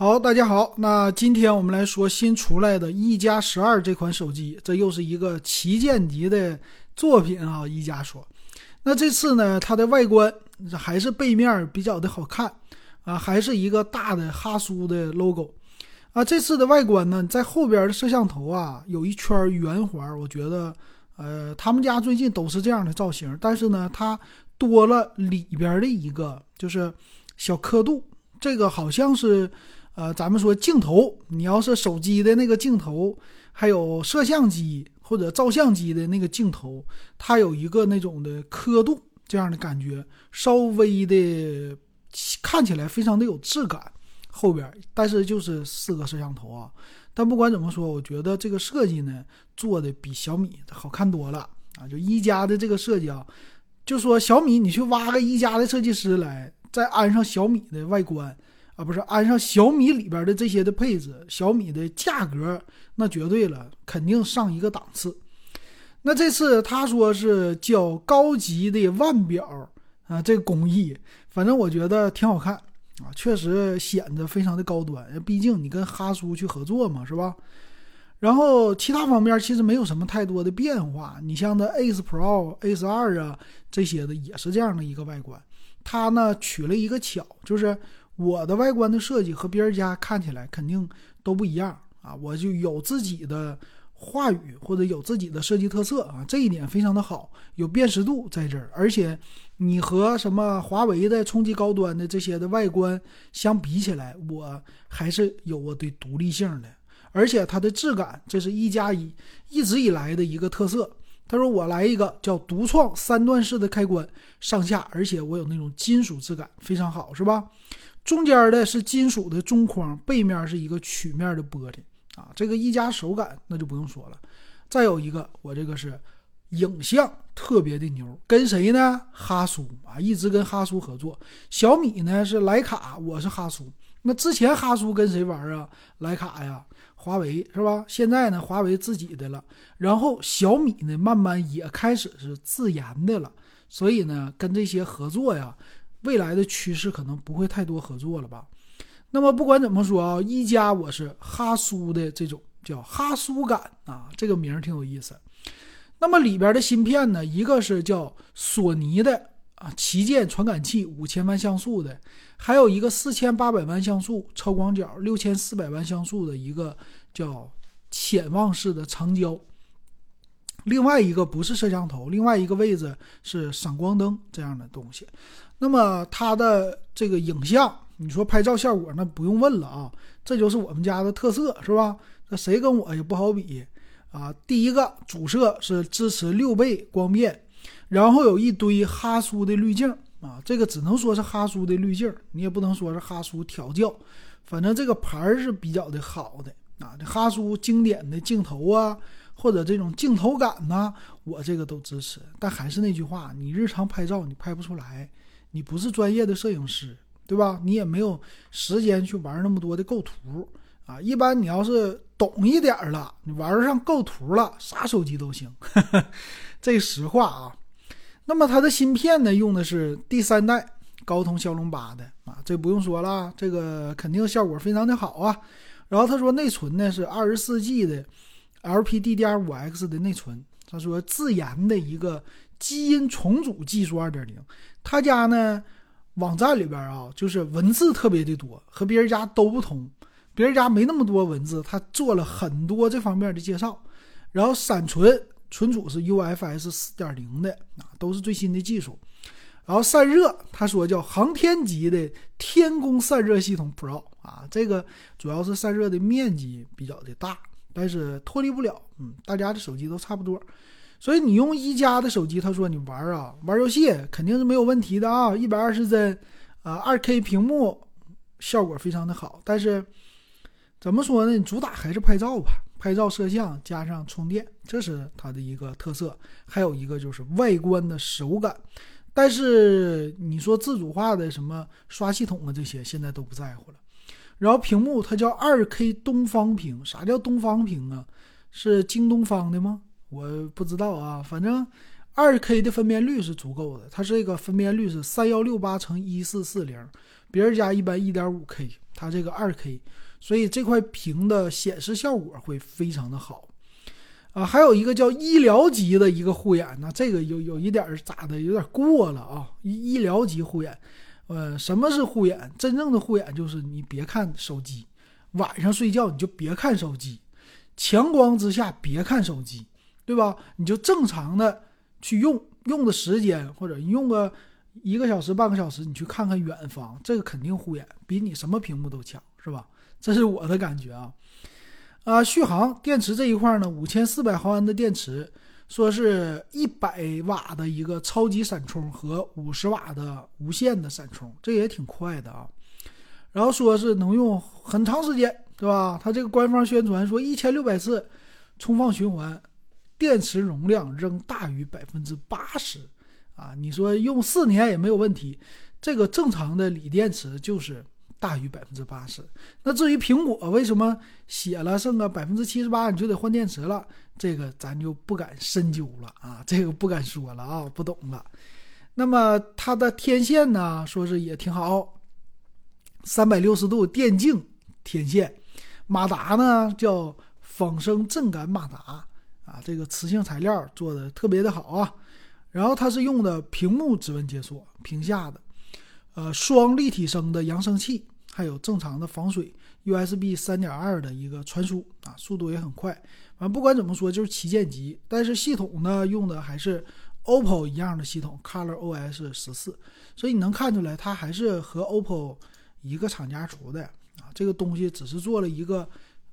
好，大家好，那今天我们来说新出来的一加十二这款手机，这又是一个旗舰级的作品啊！一加说，那这次呢，它的外观还是背面比较的好看啊，还是一个大的哈苏的 logo 啊。这次的外观呢，在后边的摄像头啊，有一圈圆环，我觉得，呃，他们家最近都是这样的造型，但是呢，它多了里边的一个就是小刻度，这个好像是。呃，咱们说镜头，你要是手机的那个镜头，还有摄像机或者照相机的那个镜头，它有一个那种的刻度，这样的感觉，稍微的看起来非常的有质感。后边，但是就是四个摄像头啊。但不管怎么说，我觉得这个设计呢，做的比小米好看多了啊。就一加的这个设计啊，就说小米，你去挖个一加的设计师来，再安上小米的外观。啊，不是安上小米里边的这些的配置，小米的价格那绝对了，肯定上一个档次。那这次他说是叫高级的腕表啊，这个工艺，反正我觉得挺好看啊，确实显得非常的高端。毕竟你跟哈苏去合作嘛，是吧？然后其他方面其实没有什么太多的变化，你像的 Ace Pro、Ace 二啊这些的也是这样的一个外观。它呢取了一个巧，就是。我的外观的设计和别人家看起来肯定都不一样啊！我就有自己的话语或者有自己的设计特色啊，这一点非常的好，有辨识度在这儿。而且你和什么华为的冲击高端的这些的外观相比起来，我还是有我的独立性的。而且它的质感，这是一加一一直以来的一个特色。他说我来一个叫独创三段式的开关上下，而且我有那种金属质感，非常好，是吧？中间的是金属的中框，背面是一个曲面的玻璃啊，这个一加手感那就不用说了。再有一个，我这个是影像特别的牛，跟谁呢？哈苏啊，一直跟哈苏合作。小米呢是徕卡，我是哈苏。那之前哈苏跟谁玩啊？徕卡呀，华为是吧？现在呢，华为自己的了。然后小米呢，慢慢也开始是自研的了。所以呢，跟这些合作呀。未来的趋势可能不会太多合作了吧？那么不管怎么说啊，一加我是哈苏的这种叫哈苏感啊，这个名儿挺有意思。那么里边的芯片呢，一个是叫索尼的啊旗舰传感器，五千万像素的，还有一个四千八百万像素超广角，六千四百万像素的一个叫潜望式的长焦。另外一个不是摄像头，另外一个位置是闪光灯这样的东西。那么它的这个影像，你说拍照效果那不用问了啊，这就是我们家的特色，是吧？那谁跟我也不好比啊。第一个主摄是支持六倍光变，然后有一堆哈苏的滤镜啊，这个只能说是哈苏的滤镜，你也不能说是哈苏调教，反正这个牌是比较的好的啊。这哈苏经典的镜头啊，或者这种镜头感呢，我这个都支持。但还是那句话，你日常拍照你拍不出来。你不是专业的摄影师，对吧？你也没有时间去玩那么多的构图啊。一般你要是懂一点了，你玩上构图了，啥手机都行。这实话啊。那么它的芯片呢，用的是第三代高通骁龙八的啊，这不用说了，这个肯定效果非常的好啊。然后他说内存呢是二十四 G 的 LPDDR5X 的内存，他说自研的一个基因重组技术二点零。他家呢，网站里边啊，就是文字特别的多，和别人家都不同。别人家没那么多文字，他做了很多这方面的介绍。然后闪存存储是 UFS 四点零的啊，都是最新的技术。然后散热，他说叫航天级的天宫散热系统 Pro 啊，这个主要是散热的面积比较的大，但是脱离不了，嗯，大家的手机都差不多。所以你用一加的手机，他说你玩啊玩游戏肯定是没有问题的啊，一百二十帧，啊二 K 屏幕效果非常的好。但是怎么说呢？你主打还是拍照吧，拍照摄像加上充电，这是它的一个特色。还有一个就是外观的手感。但是你说自主化的什么刷系统啊这些，现在都不在乎了。然后屏幕它叫二 K 东方屏，啥叫东方屏啊？是京东方的吗？我不知道啊，反正二 K 的分辨率是足够的，它这个分辨率是三幺六八乘一四四零，别人家一般一点五 K，它这个二 K，所以这块屏的显示效果会非常的好。啊，还有一个叫医疗级的一个护眼呢，这个有有一点咋的，有点过了啊！医医疗级护眼，呃，什么是护眼？真正的护眼就是你别看手机，晚上睡觉你就别看手机，强光之下别看手机，对吧？你就正常的去用，用的时间或者你用个一个小时、半个小时，你去看看远方，这个肯定护眼，比你什么屏幕都强，是吧？这是我的感觉啊。啊，续航电池这一块呢，五千四百毫安的电池，说是一百瓦的一个超级闪充和五十瓦的无线的闪充，这也挺快的啊。然后说是能用很长时间，对吧？它这个官方宣传说一千六百次充放循环，电池容量仍大于百分之八十啊。你说用四年也没有问题，这个正常的锂电池就是。大于百分之八十。那至于苹果为什么写了剩个百分之七十八你就得换电池了，这个咱就不敢深究了啊，这个不敢说了啊，不懂了。那么它的天线呢，说是也挺好，三百六十度电竞天线，马达呢叫仿生震感马达啊，这个磁性材料做的特别的好啊。然后它是用的屏幕指纹解锁，屏下的。呃，双立体声的扬声器，还有正常的防水 USB 三点二的一个传输啊，速度也很快。反正不管怎么说，就是旗舰级。但是系统呢，用的还是 OPPO 一样的系统，ColorOS 十四。所以你能看出来，它还是和 OPPO 一个厂家出的啊。这个东西只是做了一个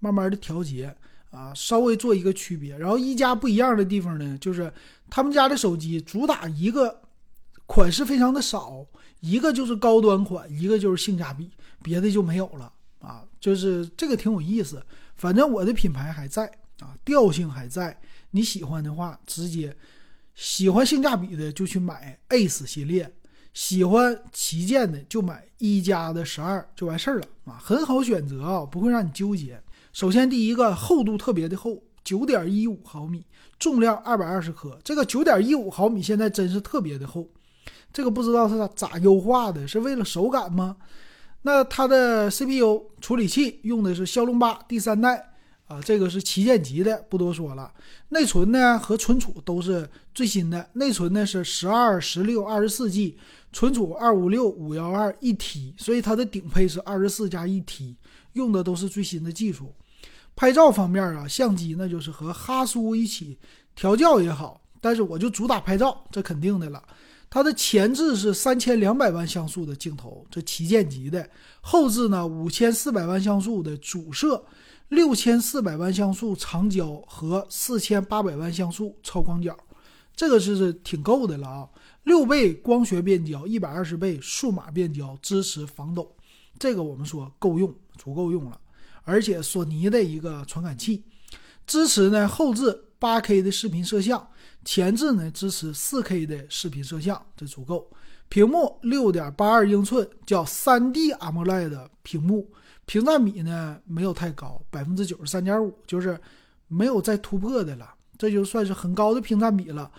慢慢的调节啊，稍微做一个区别。然后一加不一样的地方呢，就是他们家的手机主打一个款式非常的少。一个就是高端款，一个就是性价比，别的就没有了啊！就是这个挺有意思。反正我的品牌还在啊，调性还在。你喜欢的话，直接喜欢性价比的就去买 Ace 系列，喜欢旗舰的就买一加的十二就完事儿了啊，很好选择啊，不会让你纠结。首先第一个厚度特别的厚，九点一五毫米，重量二百二十克，这个九点一五毫米现在真是特别的厚。这个不知道是咋优化的，是为了手感吗？那它的 CPU 处理器用的是骁龙八第三代啊，这个是旗舰级的，不多说了。内存呢和存储都是最新的，内存呢是十二、十六、二十四 G，存储二五六、五幺二一 T，所以它的顶配是二十四加一 T，用的都是最新的技术。拍照方面啊，相机那就是和哈苏一起调教也好，但是我就主打拍照，这肯定的了。它的前置是三千两百万像素的镜头，这旗舰级的；后置呢五千四百万像素的主摄，六千四百万像素长焦和四千八百万像素超广角，这个是挺够的了啊！六倍光学变焦，一百二十倍数码变焦，支持防抖，这个我们说够用，足够用了。而且索尼的一个传感器，支持呢后置八 K 的视频摄像。前置呢支持 4K 的视频摄像，这足够。屏幕6.82英寸，叫 3D AMOLED 屏幕，屏占比呢没有太高，百分之九十三点五，就是没有再突破的了，这就算是很高的屏占比了。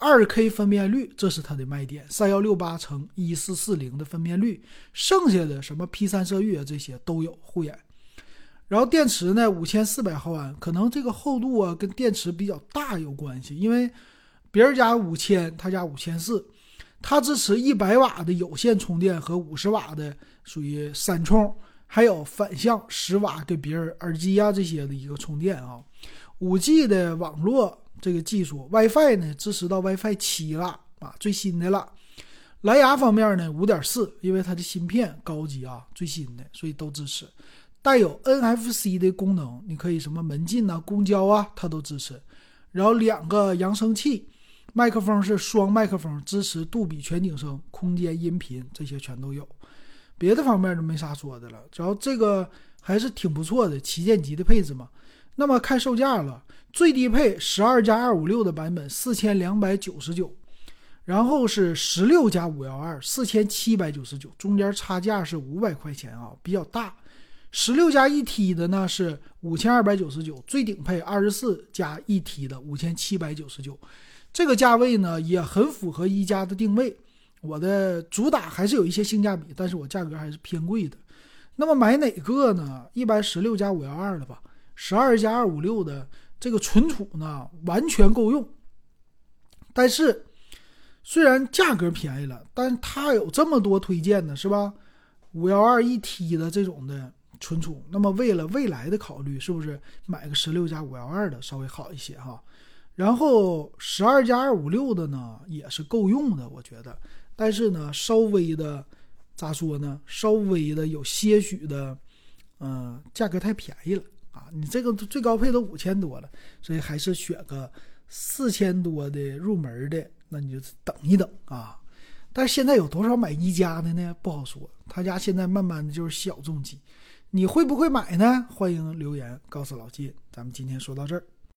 2K 分辨率，这是它的卖点，3168乘1440的分辨率，剩下的什么 P3 色域啊这些都有护眼。然后电池呢，五千四百毫安，可能这个厚度啊跟电池比较大有关系，因为。别人家五千，他家五千四，它支持一百瓦的有线充电和五十瓦的属于闪充，还有反向十瓦给别人耳机啊这些的一个充电啊。五 G 的网络这个技术，WiFi 呢支持到 WiFi 七了啊，最新的了。蓝牙方面呢，五点四，因为它的芯片高级啊，最新的，所以都支持。带有 NFC 的功能，你可以什么门禁啊、公交啊，它都支持。然后两个扬声器。麦克风是双麦克风，支持杜比全景声、空间音频，这些全都有。别的方面就没啥说的了，主要这个还是挺不错的，旗舰级的配置嘛。那么看售价了，最低配十二加二五六的版本四千两百九十九，然后是十六加五幺二四千七百九十九，中间差价是五百块钱啊，比较大。十六加一 T 的呢是五千二百九十九，最顶配二十四加一 T 的五千七百九十九。这个价位呢也很符合一加的定位。我的主打还是有一些性价比，但是我价格还是偏贵的。那么买哪个呢？一般十六加五幺二的吧，十二加二五六的这个存储呢完全够用。但是虽然价格便宜了，但它有这么多推荐的是吧？五幺二一 T 的这种的存储，那么为了未来的考虑，是不是买个十六加五幺二的稍微好一些哈？然后十二加二五六的呢也是够用的，我觉得。但是呢，稍微的咋说呢？稍微的有些许的，嗯，价格太便宜了啊！你这个最高配都五千多了，所以还是选个四千多的入门的，那你就等一等啊。但是现在有多少买一加的呢？不好说。他家现在慢慢的就是小众机，你会不会买呢？欢迎留言告诉老金。咱们今天说到这儿。